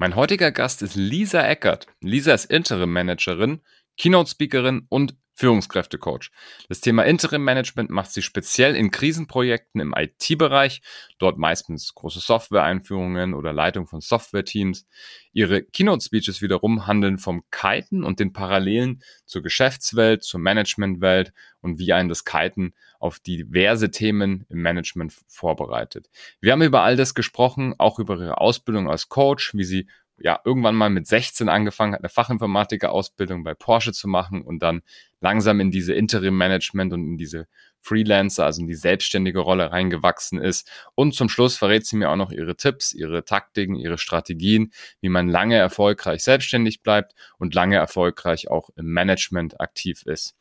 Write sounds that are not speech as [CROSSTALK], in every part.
Mein heutiger Gast ist Lisa Eckert. Lisa ist Interim-Managerin, Keynote-Speakerin und Führungskräftecoach. Das Thema Interim-Management macht sie speziell in Krisenprojekten im IT-Bereich, dort meistens große Software-Einführungen oder Leitung von Software-Teams. Ihre Keynote-Speeches wiederum handeln vom Kiten und den Parallelen zur Geschäftswelt, zur Managementwelt und wie einen das Kiten auf diverse Themen im Management vorbereitet. Wir haben über all das gesprochen, auch über ihre Ausbildung als Coach, wie sie ja irgendwann mal mit 16 angefangen hat, eine Fachinformatiker-Ausbildung bei Porsche zu machen und dann langsam in diese Interim-Management und in diese Freelancer, also in die selbstständige Rolle reingewachsen ist. Und zum Schluss verrät sie mir auch noch ihre Tipps, ihre Taktiken, ihre Strategien, wie man lange erfolgreich selbstständig bleibt und lange erfolgreich auch im Management aktiv ist.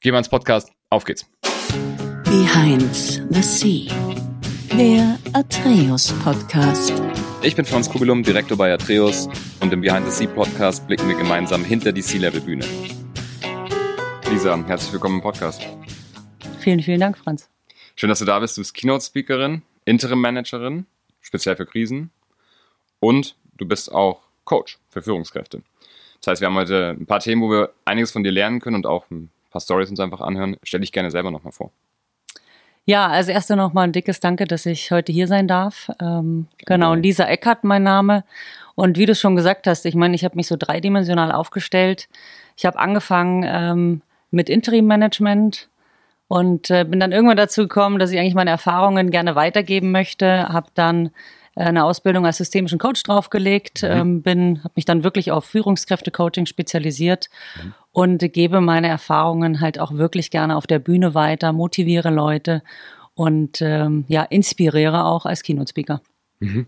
Gehen wir ins Podcast. Auf geht's. Behind the Sea. Der Atreus Podcast. Ich bin Franz Kugelum, Direktor bei Atreus und im Behind the Sea Podcast blicken wir gemeinsam hinter die Sea-Level-Bühne. Lisa, herzlich willkommen im Podcast. Vielen, vielen Dank, Franz. Schön, dass du da bist. Du bist Keynote-Speakerin, Interim-Managerin, speziell für Krisen und du bist auch Coach für Führungskräfte. Das heißt, wir haben heute ein paar Themen, wo wir einiges von dir lernen können und auch ein paar Stories uns einfach anhören. Stell dich gerne selber nochmal vor. Ja, also erst nochmal ein dickes Danke, dass ich heute hier sein darf. Ähm, genau, und Lisa Eckert mein Name. Und wie du schon gesagt hast, ich meine, ich habe mich so dreidimensional aufgestellt. Ich habe angefangen ähm, mit Interim-Management und äh, bin dann irgendwann dazu gekommen, dass ich eigentlich meine Erfahrungen gerne weitergeben möchte. Habe dann eine Ausbildung als systemischen Coach draufgelegt, mhm. ähm, bin, habe mich dann wirklich auf Führungskräfte-Coaching spezialisiert mhm und gebe meine Erfahrungen halt auch wirklich gerne auf der Bühne weiter, motiviere Leute und ähm, ja, inspiriere auch als Keynote-Speaker. Mhm.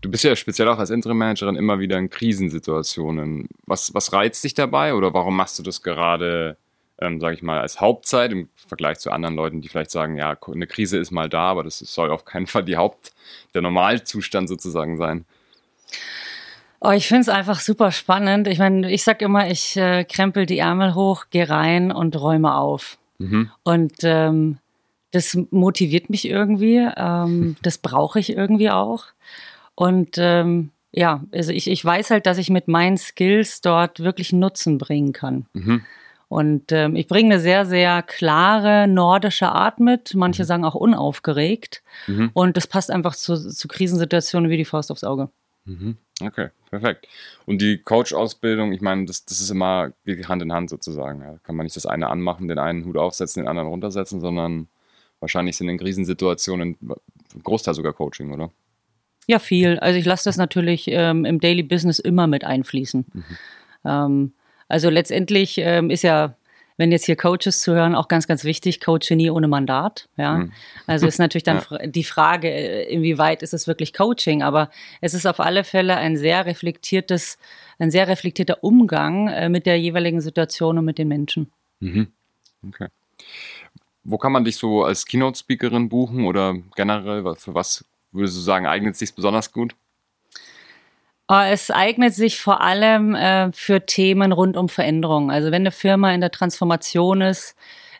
Du bist ja speziell auch als Interim-Managerin immer wieder in Krisensituationen. Was, was reizt dich dabei oder warum machst du das gerade, ähm, sage ich mal, als Hauptzeit im Vergleich zu anderen Leuten, die vielleicht sagen, ja, eine Krise ist mal da, aber das soll auf keinen Fall die Haupt, der Normalzustand sozusagen sein? Oh, ich finde es einfach super spannend. Ich meine, ich sag immer, ich äh, krempel die Ärmel hoch, gehe rein und räume auf. Mhm. Und ähm, das motiviert mich irgendwie. Ähm, [LAUGHS] das brauche ich irgendwie auch. Und ähm, ja, also ich, ich weiß halt, dass ich mit meinen Skills dort wirklich Nutzen bringen kann. Mhm. Und ähm, ich bringe eine sehr, sehr klare nordische Art mit. Manche mhm. sagen auch unaufgeregt. Mhm. Und das passt einfach zu, zu Krisensituationen wie die Faust aufs Auge. Mhm. Okay, perfekt. Und die Coach-Ausbildung, ich meine, das, das ist immer Hand in Hand sozusagen. Ja. Kann man nicht das eine anmachen, den einen Hut aufsetzen, den anderen runtersetzen, sondern wahrscheinlich sind in Krisensituationen ein Großteil sogar Coaching, oder? Ja, viel. Also ich lasse das natürlich ähm, im Daily Business immer mit einfließen. Mhm. Ähm, also letztendlich ähm, ist ja wenn jetzt hier Coaches zuhören, auch ganz, ganz wichtig, Coach nie ohne Mandat. Ja, mhm. also ist natürlich dann [LAUGHS] ja. die Frage, äh, inwieweit ist es wirklich Coaching, aber es ist auf alle Fälle ein sehr reflektiertes, ein sehr reflektierter Umgang äh, mit der jeweiligen Situation und mit den Menschen. Mhm. Okay. Wo kann man dich so als Keynote-Speakerin buchen oder generell, für was würdest du sagen, eignet es sich besonders gut? Oh, es eignet sich vor allem äh, für Themen rund um Veränderungen. Also wenn eine Firma in der Transformation ist,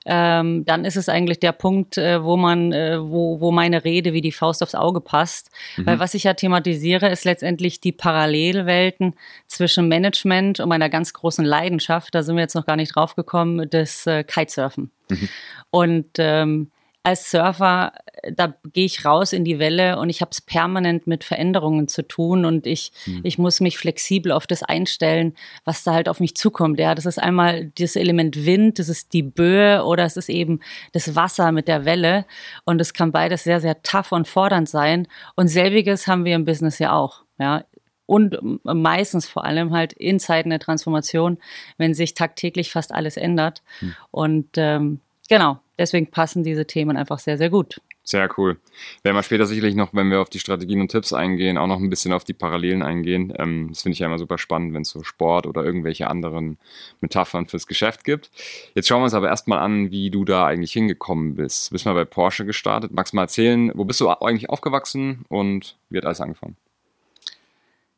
ähm, dann ist es eigentlich der Punkt, äh, wo man, äh, wo, wo meine Rede wie die Faust aufs Auge passt. Mhm. Weil was ich ja thematisiere, ist letztendlich die Parallelwelten zwischen Management und meiner ganz großen Leidenschaft, da sind wir jetzt noch gar nicht drauf gekommen, des äh, Kitesurfen. Mhm. Und ähm, als Surfer, da gehe ich raus in die Welle und ich habe es permanent mit Veränderungen zu tun und ich, mhm. ich muss mich flexibel auf das einstellen, was da halt auf mich zukommt. Ja, das ist einmal das Element Wind, das ist die Böe oder es ist eben das Wasser mit der Welle und es kann beides sehr, sehr tough und fordernd sein. Und selbiges haben wir im Business ja auch. Ja, und meistens vor allem halt in Zeiten der Transformation, wenn sich tagtäglich fast alles ändert. Hm. Und ähm, genau, deswegen passen diese Themen einfach sehr, sehr gut. Sehr cool. Werden wir später sicherlich noch, wenn wir auf die Strategien und Tipps eingehen, auch noch ein bisschen auf die Parallelen eingehen. Ähm, das finde ich ja immer super spannend, wenn es so Sport oder irgendwelche anderen Metaphern fürs Geschäft gibt. Jetzt schauen wir uns aber erstmal an, wie du da eigentlich hingekommen bist. Du bist mal bei Porsche gestartet. Magst du mal erzählen, wo bist du eigentlich aufgewachsen und wie hat alles angefangen?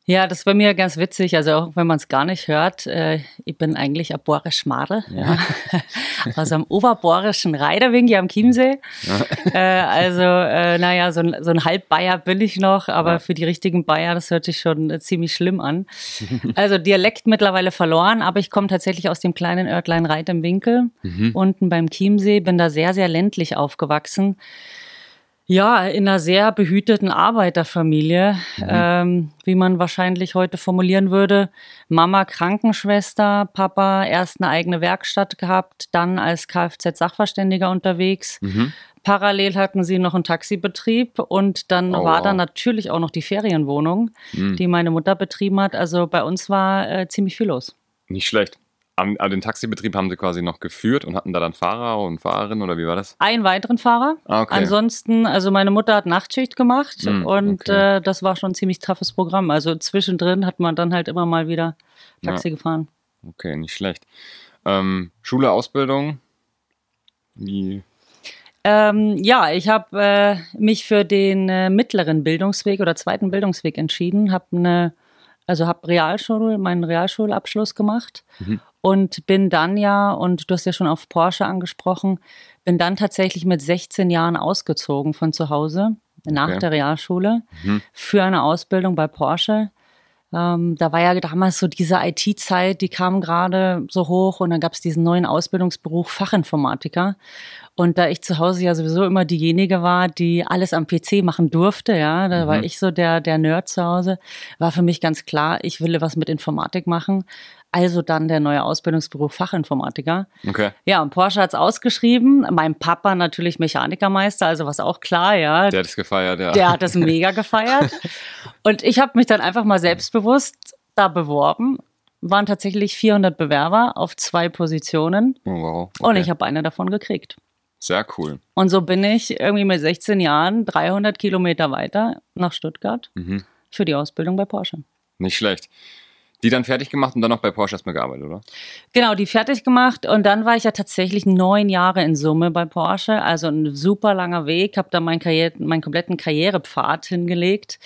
Ja, das ist bei mir ganz witzig. Also auch wenn man es gar nicht hört, äh, ich bin eigentlich ein Borisch Madel. Ja. [LAUGHS] Aus einem oberborischen Reiderwing hier am Chiemsee. Ja. Äh, also, äh, naja, so ein, so ein Halbbayer bin ich noch, aber ja. für die richtigen Bayer, das hört sich schon äh, ziemlich schlimm an. [LAUGHS] Also Dialekt mittlerweile verloren, aber ich komme tatsächlich aus dem kleinen Örtlein Reit im Winkel, mhm. unten beim Chiemsee, bin da sehr, sehr ländlich aufgewachsen. Ja, in einer sehr behüteten Arbeiterfamilie, mhm. ähm, wie man wahrscheinlich heute formulieren würde. Mama Krankenschwester, Papa erst eine eigene Werkstatt gehabt, dann als Kfz-Sachverständiger unterwegs. Mhm. Parallel hatten sie noch einen Taxibetrieb und dann oh, war wow. da natürlich auch noch die Ferienwohnung, mhm. die meine Mutter betrieben hat. Also bei uns war äh, ziemlich viel los. Nicht schlecht. Aber den Taxibetrieb haben sie quasi noch geführt und hatten da dann Fahrer und Fahrerin oder wie war das? Einen weiteren Fahrer. Ah, okay. Ansonsten, also meine Mutter hat Nachtschicht gemacht mm, und okay. äh, das war schon ein ziemlich toughes Programm. Also zwischendrin hat man dann halt immer mal wieder Taxi ja. gefahren. Okay, nicht schlecht. Ähm, Schule, Ausbildung, wie? Ähm, ja, ich habe äh, mich für den äh, mittleren Bildungsweg oder zweiten Bildungsweg entschieden, habe eine also habe Realschule, meinen Realschulabschluss gemacht mhm und bin dann ja, und du hast ja schon auf Porsche angesprochen, bin dann tatsächlich mit 16 Jahren ausgezogen von zu Hause nach okay. der Realschule mhm. für eine Ausbildung bei Porsche. Ähm, da war ja damals so diese IT-Zeit, die kam gerade so hoch und dann gab es diesen neuen Ausbildungsberuf Fachinformatiker. Und da ich zu Hause ja sowieso immer diejenige war, die alles am PC machen durfte, ja, da mhm. war ich so der, der Nerd zu Hause, war für mich ganz klar, ich will was mit Informatik machen. Also dann der neue Ausbildungsberuf Fachinformatiker. Okay. Ja, und Porsche hat's ausgeschrieben. Mein Papa natürlich Mechanikermeister, also was auch klar, ja. Der hat es gefeiert, ja. Der hat es mega gefeiert. [LAUGHS] und ich habe mich dann einfach mal selbstbewusst da beworben. Waren tatsächlich 400 Bewerber auf zwei Positionen. Oh, wow. Okay. Und ich habe eine davon gekriegt. Sehr cool. Und so bin ich irgendwie mit 16 Jahren 300 Kilometer weiter nach Stuttgart mhm. für die Ausbildung bei Porsche. Nicht schlecht. Die dann fertig gemacht und dann noch bei Porsche erstmal gearbeitet, oder? Genau, die fertig gemacht und dann war ich ja tatsächlich neun Jahre in Summe bei Porsche, also ein super langer Weg, habe da meinen, Karriere, meinen kompletten Karrierepfad hingelegt,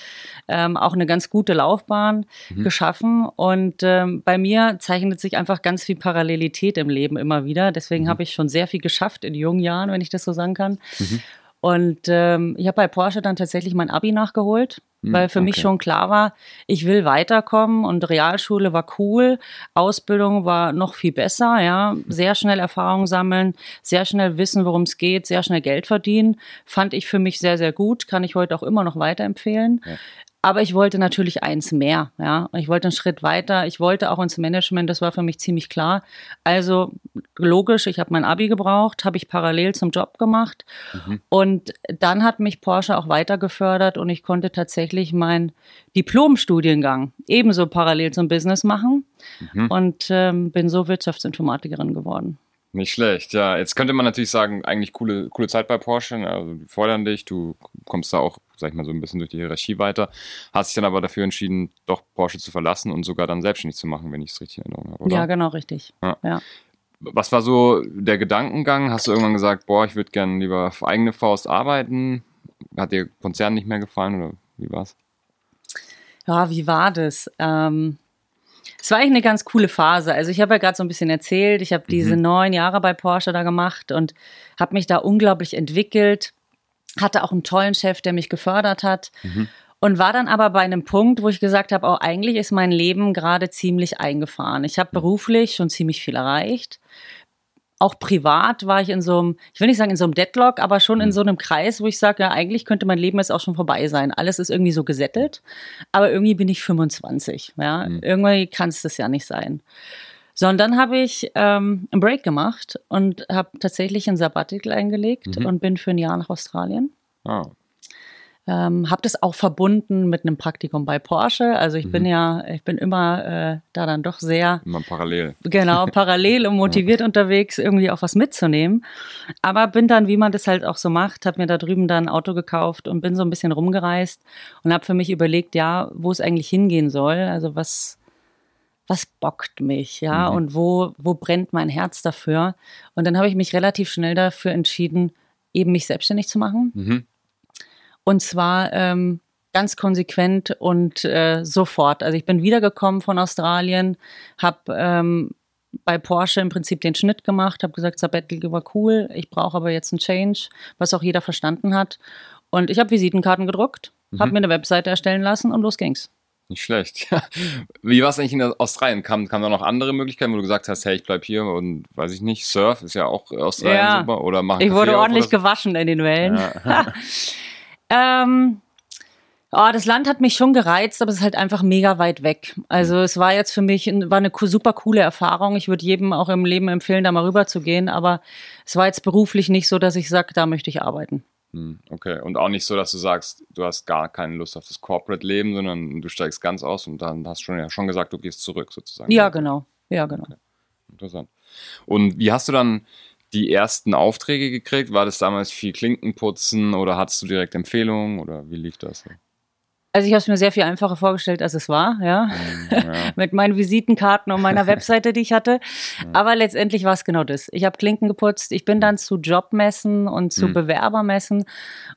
ähm, auch eine ganz gute Laufbahn mhm. geschaffen und ähm, bei mir zeichnet sich einfach ganz viel Parallelität im Leben immer wieder, deswegen mhm. habe ich schon sehr viel geschafft in jungen Jahren, wenn ich das so sagen kann. Mhm. Und ähm, ich habe bei Porsche dann tatsächlich mein Abi nachgeholt, weil für okay. mich schon klar war, ich will weiterkommen und Realschule war cool, Ausbildung war noch viel besser, ja, sehr schnell Erfahrung sammeln, sehr schnell wissen, worum es geht, sehr schnell Geld verdienen, fand ich für mich sehr, sehr gut, kann ich heute auch immer noch weiterempfehlen. Ja. Aber ich wollte natürlich eins mehr, ja. Ich wollte einen Schritt weiter. Ich wollte auch ins Management. Das war für mich ziemlich klar. Also logisch, ich habe mein Abi gebraucht, habe ich parallel zum Job gemacht. Mhm. Und dann hat mich Porsche auch weiter gefördert und ich konnte tatsächlich meinen Diplomstudiengang ebenso parallel zum Business machen mhm. und ähm, bin so Wirtschaftsinformatikerin geworden. Nicht schlecht, ja. Jetzt könnte man natürlich sagen, eigentlich coole, coole Zeit bei Porsche. Ne? Also die fordern dich, du kommst da auch, sag ich mal, so ein bisschen durch die Hierarchie weiter. Hast dich dann aber dafür entschieden, doch Porsche zu verlassen und sogar dann selbstständig zu machen, wenn ich es richtig in Erinnerung habe, oder? Ja, genau, richtig. Ja. ja. Was war so der Gedankengang? Hast du irgendwann gesagt, boah, ich würde gerne lieber auf eigene Faust arbeiten? Hat dir Konzern nicht mehr gefallen oder wie war's? Ja, wie war das? Ähm es war eigentlich eine ganz coole Phase. Also ich habe ja gerade so ein bisschen erzählt, ich habe diese mhm. neun Jahre bei Porsche da gemacht und habe mich da unglaublich entwickelt, hatte auch einen tollen Chef, der mich gefördert hat. Mhm. Und war dann aber bei einem Punkt, wo ich gesagt habe, auch oh, eigentlich ist mein Leben gerade ziemlich eingefahren. Ich habe mhm. beruflich schon ziemlich viel erreicht auch privat war ich in so einem, ich will nicht sagen in so einem Deadlock, aber schon in mhm. so einem Kreis, wo ich sage, ja, eigentlich könnte mein Leben jetzt auch schon vorbei sein. Alles ist irgendwie so gesettelt, aber irgendwie bin ich 25. Ja, mhm. irgendwie kann es das ja nicht sein. So, und dann habe ich ähm, einen Break gemacht und habe tatsächlich ein Sabbatical eingelegt mhm. und bin für ein Jahr nach Australien. Oh. Ähm, habe das auch verbunden mit einem Praktikum bei Porsche. Also ich mhm. bin ja, ich bin immer äh, da dann doch sehr immer parallel. Genau, [LAUGHS] parallel und motiviert unterwegs, irgendwie auch was mitzunehmen. Aber bin dann, wie man das halt auch so macht, habe mir da drüben dann ein Auto gekauft und bin so ein bisschen rumgereist und habe für mich überlegt, ja, wo es eigentlich hingehen soll. Also was was bockt mich, ja, mhm. und wo, wo brennt mein Herz dafür? Und dann habe ich mich relativ schnell dafür entschieden, eben mich selbstständig zu machen. Mhm und zwar ähm, ganz konsequent und äh, sofort. Also ich bin wiedergekommen von Australien, habe ähm, bei Porsche im Prinzip den Schnitt gemacht, habe gesagt, Sabbatical war cool, ich brauche aber jetzt einen Change, was auch jeder verstanden hat. Und ich habe Visitenkarten gedruckt, mhm. habe mir eine Webseite erstellen lassen und los ging's. Nicht schlecht. Wie war es eigentlich in Australien? Kam, kam da noch andere Möglichkeiten, wo du gesagt hast, hey, ich bleib hier und weiß ich nicht, Surf ist ja auch Australien ja. super oder mach Ich wurde ordentlich so? gewaschen in den Wellen. Ja. [LAUGHS] [LAUGHS] ähm, Oh, das Land hat mich schon gereizt, aber es ist halt einfach mega weit weg. Also es war jetzt für mich war eine super coole Erfahrung. Ich würde jedem auch im Leben empfehlen, da mal rüber zu gehen. Aber es war jetzt beruflich nicht so, dass ich sage, da möchte ich arbeiten. Hm, okay, und auch nicht so, dass du sagst, du hast gar keine Lust auf das Corporate-Leben, sondern du steigst ganz aus und dann hast du schon, ja schon gesagt, du gehst zurück sozusagen. Ja, genau. Ja, genau. Okay. Interessant. Und wie hast du dann die ersten Aufträge gekriegt? War das damals viel Klinkenputzen oder hattest du direkt Empfehlungen oder wie lief das? Also ich habe es mir sehr viel einfacher vorgestellt, als es war, ja. Mhm, ja. [LAUGHS] Mit meinen Visitenkarten und meiner Webseite, die ich hatte. Aber letztendlich war es genau das. Ich habe Klinken geputzt. Ich bin dann zu Jobmessen und zu mhm. Bewerbermessen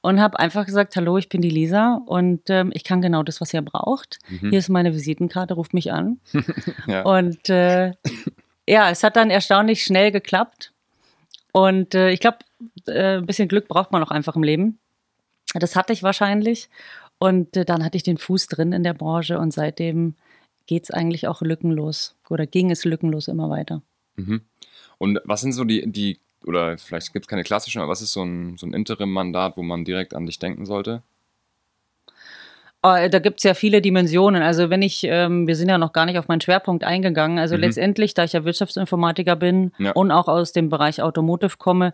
und habe einfach gesagt, hallo, ich bin die Lisa und ähm, ich kann genau das, was ihr braucht. Mhm. Hier ist meine Visitenkarte, ruft mich an. [LAUGHS] ja. Und äh, ja, es hat dann erstaunlich schnell geklappt. Und äh, ich glaube, äh, ein bisschen Glück braucht man auch einfach im Leben. Das hatte ich wahrscheinlich. Und äh, dann hatte ich den Fuß drin in der Branche und seitdem geht es eigentlich auch lückenlos oder ging es lückenlos immer weiter. Mhm. Und was sind so die, die oder vielleicht gibt es keine klassischen, aber was ist so ein, so ein Interim-Mandat, wo man direkt an dich denken sollte? Oh, da gibt es ja viele Dimensionen. Also wenn ich, ähm, wir sind ja noch gar nicht auf meinen Schwerpunkt eingegangen. Also mhm. letztendlich, da ich ja Wirtschaftsinformatiker bin ja. und auch aus dem Bereich Automotive komme,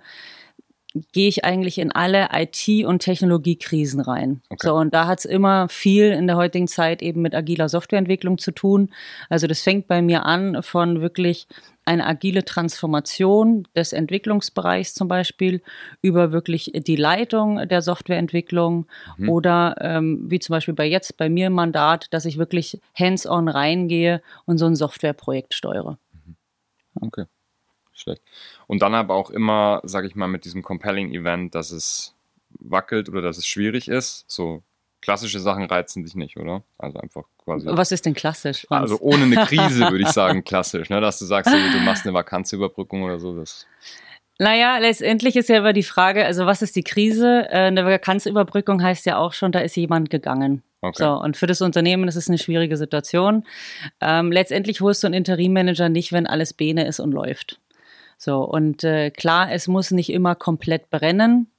gehe ich eigentlich in alle IT- und Technologiekrisen rein. Okay. So, und da hat es immer viel in der heutigen Zeit eben mit agiler Softwareentwicklung zu tun. Also das fängt bei mir an von wirklich eine agile Transformation des Entwicklungsbereichs zum Beispiel über wirklich die Leitung der Softwareentwicklung mhm. oder ähm, wie zum Beispiel bei jetzt bei mir im Mandat, dass ich wirklich hands-on reingehe und so ein Softwareprojekt steuere. Mhm. Okay schlecht. Und dann aber auch immer, sage ich mal, mit diesem compelling Event, dass es wackelt oder dass es schwierig ist. So klassische Sachen reizen dich nicht, oder? Also einfach quasi. Was ist denn klassisch? Franz? Also ohne eine Krise würde ich sagen klassisch, ne? dass du sagst, du machst eine Vakanzüberbrückung oder so. Das naja, letztendlich ist ja immer die Frage, also was ist die Krise? Äh, eine Vakanzüberbrückung heißt ja auch schon, da ist jemand gegangen. Okay. So, und für das Unternehmen ist es eine schwierige Situation. Ähm, letztendlich holst du einen Interimmanager nicht, wenn alles Bene ist und läuft. So, und äh, klar, es muss nicht immer komplett brennen.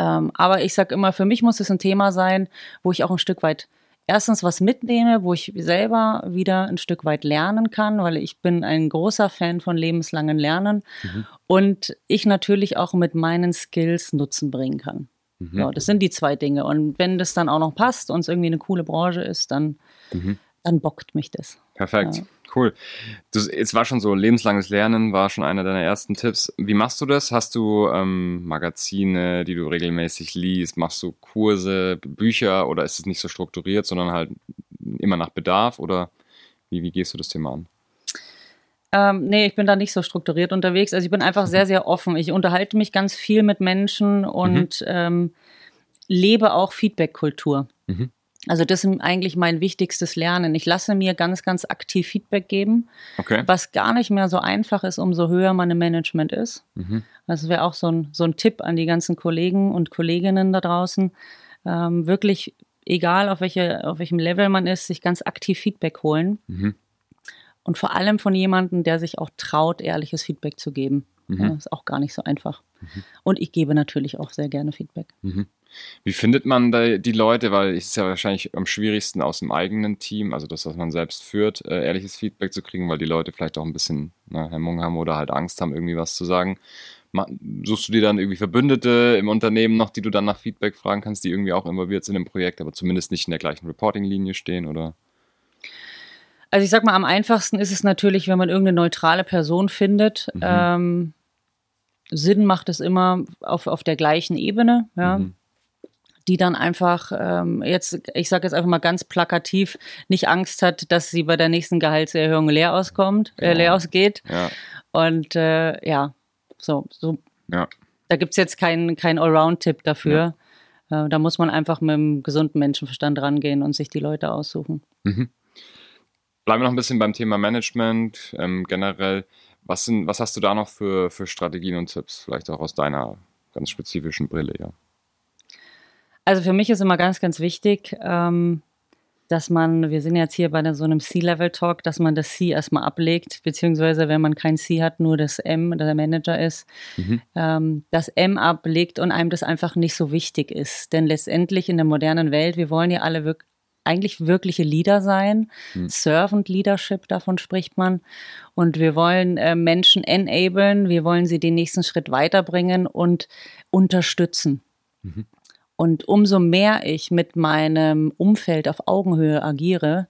Ähm, aber ich sage immer, für mich muss es ein Thema sein, wo ich auch ein Stück weit erstens was mitnehme, wo ich selber wieder ein Stück weit lernen kann, weil ich bin ein großer Fan von lebenslangen Lernen mhm. und ich natürlich auch mit meinen Skills Nutzen bringen kann. Mhm. So, das sind die zwei Dinge. Und wenn das dann auch noch passt und es irgendwie eine coole Branche ist, dann, mhm. dann bockt mich das. Perfekt. Ja. Cool. Du, es war schon so, lebenslanges Lernen war schon einer deiner ersten Tipps. Wie machst du das? Hast du ähm, Magazine, die du regelmäßig liest? Machst du Kurse, Bücher oder ist es nicht so strukturiert, sondern halt immer nach Bedarf? Oder wie, wie gehst du das Thema an? Ähm, nee, ich bin da nicht so strukturiert unterwegs. Also ich bin einfach sehr, sehr offen. Ich unterhalte mich ganz viel mit Menschen und mhm. ähm, lebe auch Feedback-Kultur. Mhm. Also das ist eigentlich mein wichtigstes Lernen. Ich lasse mir ganz, ganz aktiv Feedback geben, okay. was gar nicht mehr so einfach ist, umso höher man im Management ist. Mhm. Das wäre auch so ein, so ein Tipp an die ganzen Kollegen und Kolleginnen da draußen. Ähm, wirklich, egal auf, welche, auf welchem Level man ist, sich ganz aktiv Feedback holen. Mhm. Und vor allem von jemandem, der sich auch traut, ehrliches Feedback zu geben. Mhm. Ja, ist auch gar nicht so einfach. Mhm. Und ich gebe natürlich auch sehr gerne Feedback. Mhm. Wie findet man da die Leute? Weil es ist ja wahrscheinlich am schwierigsten aus dem eigenen Team, also das, was man selbst führt, äh, ehrliches Feedback zu kriegen, weil die Leute vielleicht auch ein bisschen ne, Hemmung haben oder halt Angst haben, irgendwie was zu sagen. Suchst du dir dann irgendwie Verbündete im Unternehmen noch, die du dann nach Feedback fragen kannst, die irgendwie auch involviert sind im Projekt, aber zumindest nicht in der gleichen Reporting-Linie stehen oder? Also ich sag mal, am einfachsten ist es natürlich, wenn man irgendeine neutrale Person findet. Mhm. Ähm, Sinn macht es immer auf, auf der gleichen Ebene, ja. Mhm die dann einfach ähm, jetzt, ich sage jetzt einfach mal ganz plakativ, nicht Angst hat, dass sie bei der nächsten Gehaltserhöhung leer auskommt, äh, leer ausgeht. Ja. Und äh, ja, so, so. Ja. Da gibt es jetzt keinen kein Allround-Tipp dafür. Äh, da muss man einfach mit einem gesunden Menschenverstand rangehen und sich die Leute aussuchen. Mhm. Bleiben wir noch ein bisschen beim Thema Management ähm, generell. Was, sind, was hast du da noch für, für Strategien und Tipps, vielleicht auch aus deiner ganz spezifischen Brille, ja? Also für mich ist immer ganz, ganz wichtig, ähm, dass man, wir sind jetzt hier bei so einem C-Level-Talk, dass man das C erstmal ablegt, beziehungsweise wenn man kein C hat, nur das M, der Manager ist, mhm. ähm, das M ablegt und einem das einfach nicht so wichtig ist. Denn letztendlich in der modernen Welt, wir wollen ja alle wirklich eigentlich wirkliche Leader sein. Hm. Servant Leadership, davon spricht man. Und wir wollen äh, Menschen enablen, wir wollen sie den nächsten Schritt weiterbringen und unterstützen. Mhm. Und umso mehr ich mit meinem Umfeld auf Augenhöhe agiere,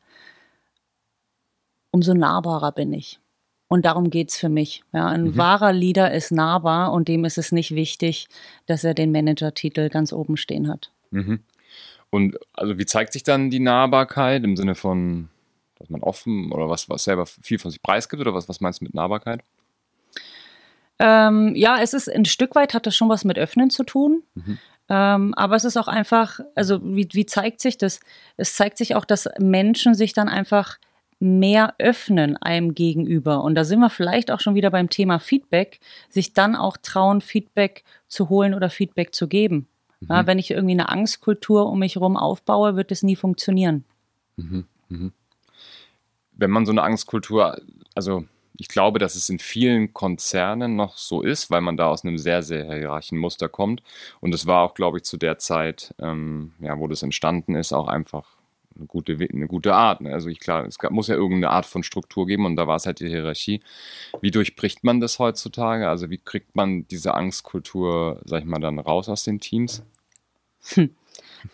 umso nahbarer bin ich. Und darum geht es für mich. Ja, ein mhm. wahrer Leader ist nahbar und dem ist es nicht wichtig, dass er den Manager-Titel ganz oben stehen hat. Mhm. Und also wie zeigt sich dann die Nahbarkeit im Sinne von, dass man offen oder was, was selber viel von sich preisgibt oder was, was meinst du mit Nahbarkeit? Ähm, ja, es ist ein Stück weit hat das schon was mit Öffnen zu tun. Mhm. Ähm, aber es ist auch einfach, also wie, wie zeigt sich das? Es zeigt sich auch, dass Menschen sich dann einfach mehr öffnen einem gegenüber. Und da sind wir vielleicht auch schon wieder beim Thema Feedback, sich dann auch trauen, Feedback zu holen oder Feedback zu geben. Mhm. Ja, wenn ich irgendwie eine Angstkultur um mich herum aufbaue, wird es nie funktionieren. Mhm. Mhm. Wenn man so eine Angstkultur, also ich glaube, dass es in vielen Konzernen noch so ist, weil man da aus einem sehr, sehr hierarchischen Muster kommt. Und es war auch, glaube ich, zu der Zeit, ähm, ja, wo das entstanden ist, auch einfach eine gute, eine gute Art. Ne? Also ich klar, es gab, muss ja irgendeine Art von Struktur geben und da war es halt die Hierarchie. Wie durchbricht man das heutzutage? Also wie kriegt man diese Angstkultur, sag ich mal, dann raus aus den Teams? Hm.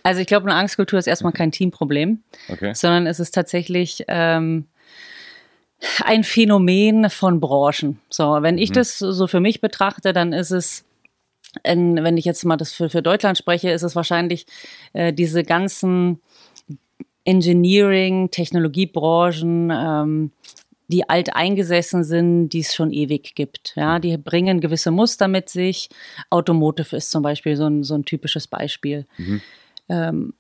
Also ich glaube, eine Angstkultur ist erstmal kein Teamproblem, okay. sondern es ist tatsächlich ähm, ein Phänomen von Branchen. So, wenn ich mhm. das so für mich betrachte, dann ist es in, wenn ich jetzt mal das für, für Deutschland spreche, ist es wahrscheinlich äh, diese ganzen Engineering, Technologiebranchen, ähm, die alt eingesessen sind, die es schon ewig gibt. Ja, die bringen gewisse Muster mit sich. Automotive ist zum Beispiel so ein, so ein typisches Beispiel. Mhm. Ähm,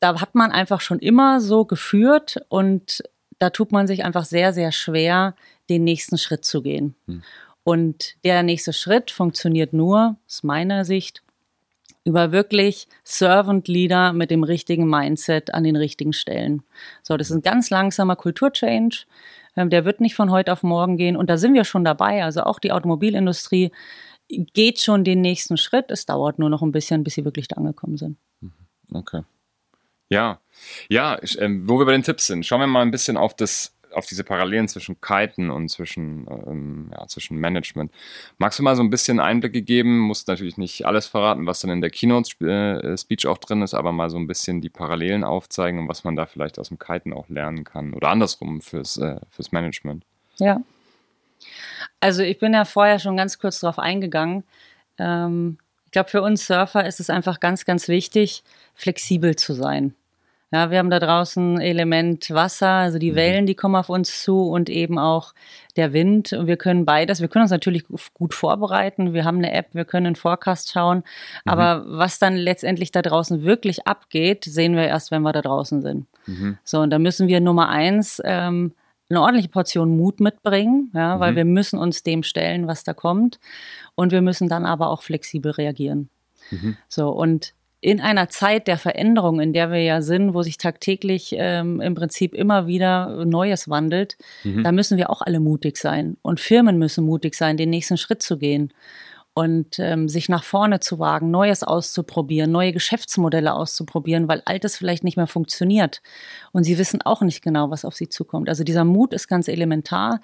da hat man einfach schon immer so geführt und da tut man sich einfach sehr, sehr schwer, den nächsten Schritt zu gehen. Hm. Und der nächste Schritt funktioniert nur, aus meiner Sicht, über wirklich Servant Leader mit dem richtigen Mindset an den richtigen Stellen. So, das ist ein ganz langsamer Kulturchange. Ähm, der wird nicht von heute auf morgen gehen. Und da sind wir schon dabei. Also auch die Automobilindustrie geht schon den nächsten Schritt. Es dauert nur noch ein bisschen, bis sie wirklich da angekommen sind. Mhm. Okay. Ja, ja, ähm, wo wir bei den Tipps sind, schauen wir mal ein bisschen auf das auf diese Parallelen zwischen Kiten und zwischen, ähm, ja, zwischen Management. Magst du mal so ein bisschen Einblicke geben? Musst natürlich nicht alles verraten, was dann in der Keynote-Speech äh, auch drin ist, aber mal so ein bisschen die Parallelen aufzeigen und was man da vielleicht aus dem Kiten auch lernen kann oder andersrum fürs, äh, fürs Management. Ja. Also ich bin ja vorher schon ganz kurz darauf eingegangen. Ähm, ich glaube, für uns Surfer ist es einfach ganz, ganz wichtig, flexibel zu sein. Ja, wir haben da draußen Element Wasser, also die mhm. Wellen, die kommen auf uns zu und eben auch der Wind. Und wir können beides. Wir können uns natürlich gut vorbereiten. Wir haben eine App, wir können einen Forecast schauen. Mhm. Aber was dann letztendlich da draußen wirklich abgeht, sehen wir erst, wenn wir da draußen sind. Mhm. So, und da müssen wir Nummer eins ähm, eine ordentliche Portion Mut mitbringen, ja, weil mhm. wir müssen uns dem stellen, was da kommt. Und wir müssen dann aber auch flexibel reagieren. Mhm. So, und in einer Zeit der Veränderung, in der wir ja sind, wo sich tagtäglich ähm, im Prinzip immer wieder Neues wandelt, mhm. da müssen wir auch alle mutig sein. Und Firmen müssen mutig sein, den nächsten Schritt zu gehen und ähm, sich nach vorne zu wagen, Neues auszuprobieren, neue Geschäftsmodelle auszuprobieren, weil altes vielleicht nicht mehr funktioniert. Und sie wissen auch nicht genau, was auf sie zukommt. Also dieser Mut ist ganz elementar.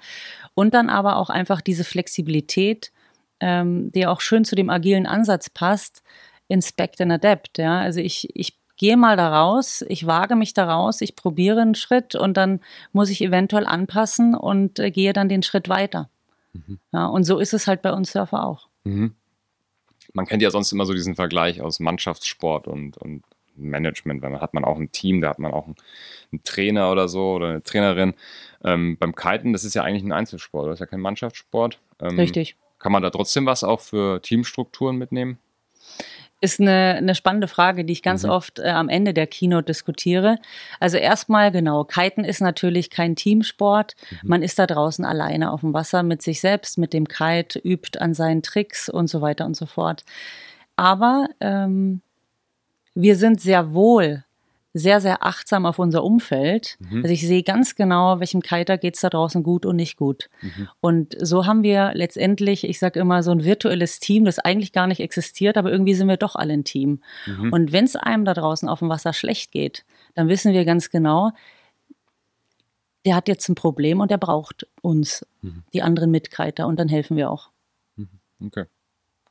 Und dann aber auch einfach diese Flexibilität, ähm, die auch schön zu dem agilen Ansatz passt, inspect and adapt. Ja? Also ich, ich gehe mal da raus, ich wage mich da raus, ich probiere einen Schritt und dann muss ich eventuell anpassen und äh, gehe dann den Schritt weiter. Mhm. Ja, und so ist es halt bei uns Surfer auch. Mhm. Man kennt ja sonst immer so diesen Vergleich aus Mannschaftssport und, und Management, weil man hat man auch ein Team, da hat man auch einen, einen Trainer oder so oder eine Trainerin. Ähm, beim Kiten, das ist ja eigentlich ein Einzelsport, das ist ja kein Mannschaftssport. Ähm, Richtig. Kann man da trotzdem was auch für Teamstrukturen mitnehmen? Ist eine, eine spannende Frage, die ich ganz Mhm. oft äh, am Ende der Keynote diskutiere. Also erstmal, genau, Kiten ist natürlich kein Teamsport. Mhm. Man ist da draußen alleine auf dem Wasser mit sich selbst, mit dem Kite, übt an seinen Tricks und so weiter und so fort. Aber ähm, wir sind sehr wohl sehr, sehr achtsam auf unser Umfeld. Mhm. Also ich sehe ganz genau, welchem Kiter geht's da draußen gut und nicht gut. Mhm. Und so haben wir letztendlich, ich sage immer, so ein virtuelles Team, das eigentlich gar nicht existiert, aber irgendwie sind wir doch alle ein Team. Mhm. Und wenn es einem da draußen auf dem Wasser schlecht geht, dann wissen wir ganz genau, der hat jetzt ein Problem und der braucht uns, Mhm. die anderen Mitkiter, und dann helfen wir auch. Okay.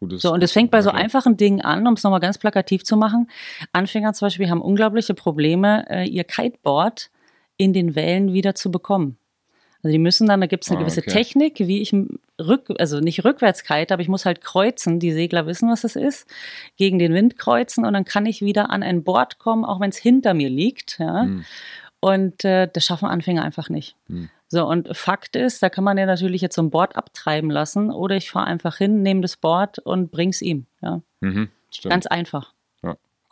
Gutes, So, und es fängt bei so einfachen Dingen an, um es nochmal ganz plakativ zu machen. Anfänger zum Beispiel haben unglaubliche Probleme, äh, ihr Kiteboard in den Wellen wieder zu bekommen. Also die müssen dann, da gibt es eine Ah, gewisse okay. Technik, wie ich rück, also nicht rückwärts kite, aber ich muss halt kreuzen. Die Segler wissen, was das ist. Gegen den Wind kreuzen und dann kann ich wieder an ein Board kommen, auch wenn es hinter mir liegt. Ja? Mhm. Und äh, das schaffen Anfänger einfach nicht. Mhm. So, und Fakt ist, da kann man ja natürlich jetzt so ein Board abtreiben lassen oder ich fahre einfach hin, nehme das Board und bring's ihm. Ja? Mhm. Ganz einfach.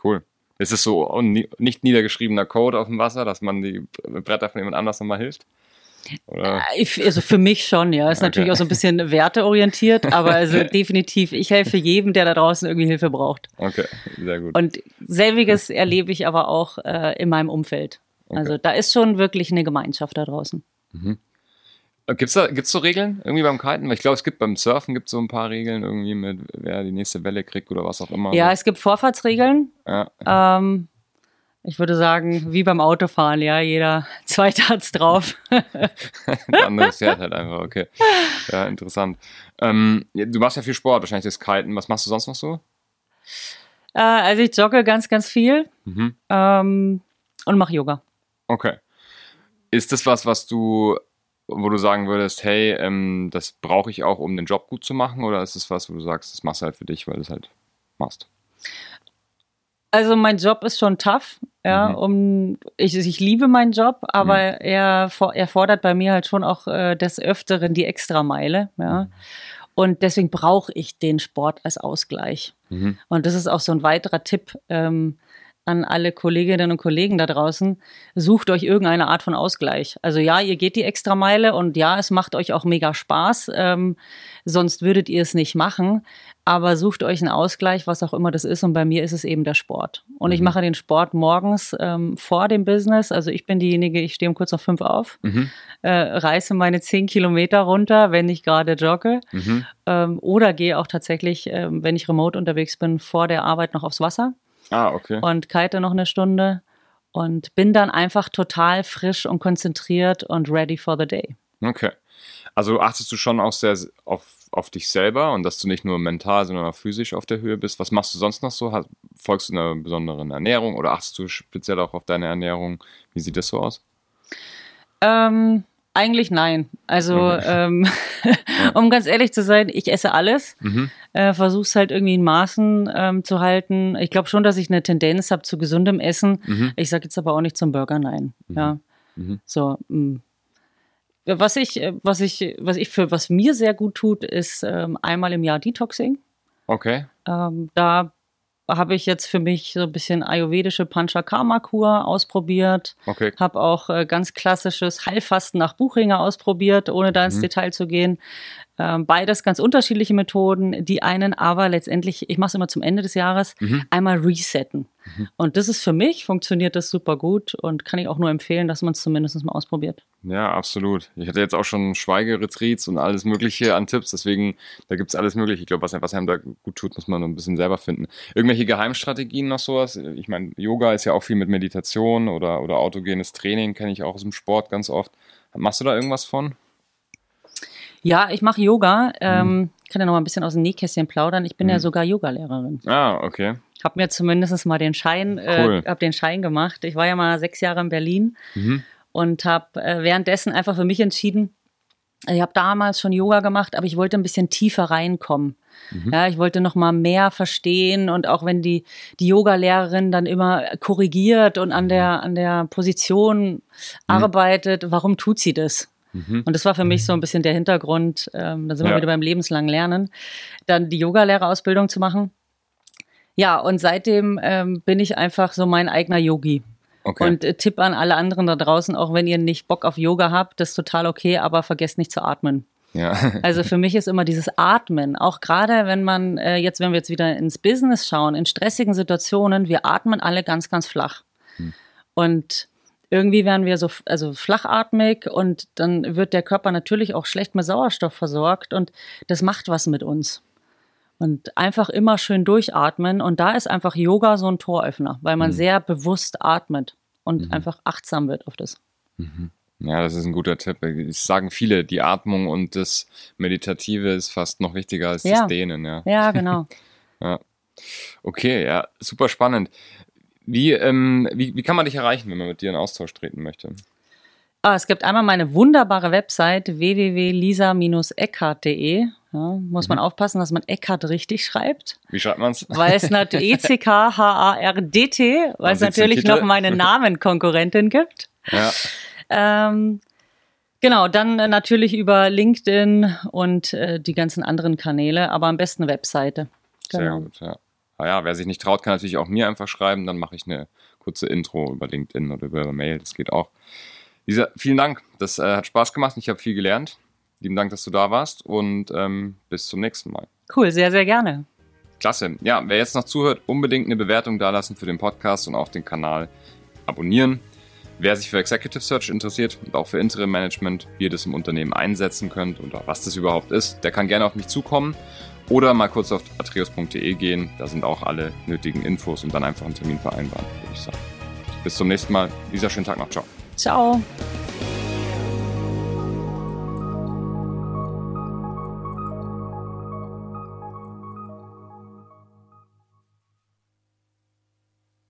Cool. Ist es so nicht niedergeschriebener Code auf dem Wasser, dass man die Bretter von jemand anders nochmal hilft? Oder? Ich, also für mich schon, ja. Ist Okay. natürlich auch so ein bisschen werteorientiert, [LAUGHS] aber also definitiv, ich helfe jedem, der da draußen irgendwie Hilfe braucht. Okay, sehr gut. Und selbiges erlebe ich aber auch äh, in meinem Umfeld. Also da ist schon wirklich eine Gemeinschaft da draußen. Gibt es da gibt's so Regeln irgendwie beim Kiten? Weil ich glaube, es gibt beim Surfen gibt so ein paar Regeln irgendwie mit, wer die nächste Welle kriegt oder was auch immer. Ja, es gibt Vorfahrtsregeln. ja. Ähm, ich würde sagen, wie beim Autofahren, ja, jeder [LAUGHS] zweite hat's drauf. [LAUGHS] Ein anderes Pferd halt einfach, okay. Ja, interessant. Ähm, du machst ja viel Sport, wahrscheinlich das Kiten. Was machst du sonst noch so? äh, also ich jogge ganz, ganz viel Mhm. ähm, und mache Yoga. Okay. Ist das was, was du, wo du sagen würdest, hey, ähm, das brauche ich auch, um den Job gut zu machen? Oder ist es was, wo du sagst, das machst du halt für dich, weil du es halt machst? Also mein Job ist schon tough, ja, Mhm. um ich, ich liebe meinen Job, aber er, for- er fordert bei mir halt schon auch äh, des Öfteren die Extrameile, ja. Und deswegen brauche ich den Sport als Ausgleich. Mhm. Und das ist auch so ein weiterer Tipp ähm, an alle Kolleginnen und Kollegen da draußen. Sucht euch irgendeine Art von Ausgleich. Also ja, ihr geht die Extrameile und ja, es macht euch auch mega Spaß. Ähm, sonst würdet ihr es nicht machen. Aber sucht euch einen Ausgleich, was auch immer das ist. Und bei mir ist es eben der Sport. Und ich Mhm. mache den Sport morgens ähm, vor dem Business. Also ich bin diejenige, ich stehe um kurz nach fünf auf, Mhm. äh, reiße meine zehn Kilometer runter, wenn ich gerade jogge. Mhm. Ähm, oder gehe auch tatsächlich, ähm, wenn ich remote unterwegs bin, vor der Arbeit noch aufs Wasser Ah, okay. und kite noch eine Stunde und bin dann einfach total frisch und konzentriert und ready for the day. Okay. Also achtest du schon auch sehr auf, auf dich selber und dass du nicht nur mental, sondern auch physisch auf der Höhe bist. Was machst du sonst noch so? Folgst du einer besonderen Ernährung oder achtest du speziell auch auf deine Ernährung? Wie sieht das so aus? Ähm, eigentlich nein. Also, Okay. ähm, [LAUGHS] um ganz ehrlich zu sein, ich esse alles, Mhm. äh, versuche es halt irgendwie in Maßen ähm, zu halten. Ich glaube schon, dass ich eine Tendenz habe zu gesundem Essen. Mhm. Ich sage jetzt aber auch nicht zum Burger nein. Ja. Mhm. So, mh. Was ich, was ich, was ich für, was mir sehr gut tut, ist ähm, einmal im Jahr Detoxing. Okay. Ähm, da habe ich jetzt für mich so ein bisschen ayurvedische Panchakarma-Kur ausprobiert. Okay. Habe auch äh, ganz klassisches Heilfasten nach Buchinger ausprobiert, ohne da ins Mhm. Detail zu gehen. Ähm, beides ganz unterschiedliche Methoden, die einen aber letztendlich, ich mache es immer zum Ende des Jahres, Mhm. einmal resetten. Und das ist für mich, funktioniert das super gut und kann ich auch nur empfehlen, dass man es zumindest mal ausprobiert. Ja, absolut. Ich hatte jetzt auch schon Schweigeretreats und alles Mögliche an Tipps, deswegen, da gibt es alles Mögliche. Ich glaube, was, was einem da gut tut, muss man nur ein bisschen selber finden. Irgendwelche Geheimstrategien noch sowas? Ich meine, Yoga ist ja auch viel mit Meditation oder, oder autogenes Training, kenne ich auch aus dem Sport ganz oft. Machst du da irgendwas von? Ja, ich mache Yoga. Ähm, kann ja noch mal ein bisschen aus dem Nähkästchen plaudern. Ich bin ja Mhm. sogar Yogalehrerin. Ah, okay. Hab mir zumindest mal den Schein, Cool. äh, hab den Schein gemacht. Ich war ja mal sechs Jahre in Berlin Mhm. und habe äh, währenddessen einfach für mich entschieden, ich habe damals schon Yoga gemacht, aber ich wollte ein bisschen tiefer reinkommen. Mhm. Ja, ich wollte noch mal mehr verstehen und auch wenn die die Yoga-Lehrerin dann immer korrigiert und an der an der Position arbeitet, warum tut sie das? Mhm. Und das war für mich so ein bisschen der Hintergrund, ähm, da sind wir Ja. wieder beim lebenslangen Lernen, dann die Yogalehrerausbildung zu machen. Ja, und seitdem ähm, bin ich einfach so mein eigener Yogi. Okay. Und äh, Tipp an alle anderen da draußen, auch wenn ihr nicht Bock auf Yoga habt, das ist total okay, aber vergesst nicht zu atmen. Ja. [LAUGHS] also für mich ist immer dieses Atmen, auch gerade wenn man äh, jetzt, wenn wir jetzt wieder ins Business schauen, in stressigen Situationen, wir atmen alle ganz, ganz flach. Hm. Und irgendwie werden wir so also flachatmig und dann wird der Körper natürlich auch schlecht mit Sauerstoff versorgt und das macht was mit uns. Und einfach immer schön durchatmen. Und da ist einfach Yoga so ein Toröffner, weil man mhm. sehr bewusst atmet und mhm. einfach achtsam wird auf das. Mhm. Ja, das ist ein guter Tipp. Es sagen viele, die Atmung und das Meditative ist fast noch wichtiger als ja. das Dehnen. Ja, ja genau. [LAUGHS] ja. Okay, ja, super spannend. Wie, ähm, wie, wie kann man dich erreichen, wenn man mit dir in Austausch treten möchte? Ah, es gibt einmal meine wunderbare Website www.lisa-eckhardt.de. Ja, muss man mhm. aufpassen, dass man Eckhardt richtig schreibt. Wie schreibt man es? Weil es natürlich [LAUGHS] E-C-K-H-A-R-D-T, weil es natürlich noch meine Namenkonkurrentin gibt. Ja. Ähm, genau, dann natürlich über LinkedIn und äh, die ganzen anderen Kanäle, aber am besten Webseite. Genau. Sehr gut, ja. Naja, wer sich nicht traut, kann natürlich auch mir einfach schreiben, dann mache ich eine kurze Intro über LinkedIn oder über Mail, das geht auch. Lisa, vielen Dank. Das äh, hat Spaß gemacht. Ich habe viel gelernt. Lieben Dank, dass du da warst und ähm, bis zum nächsten Mal. Cool, sehr, sehr gerne. Klasse. Ja, wer jetzt noch zuhört, unbedingt eine Bewertung dalassen für den Podcast und auch den Kanal abonnieren. Wer sich für Executive Search interessiert und auch für Interim Management, wie ihr das im Unternehmen einsetzen könnt und was das überhaupt ist, der kann gerne auf mich zukommen oder mal kurz auf atreus.de gehen. Da sind auch alle nötigen Infos und dann einfach einen Termin vereinbaren, würde ich sagen. Bis zum nächsten Mal. Dieser schönen Tag noch. Ciao. Ciao.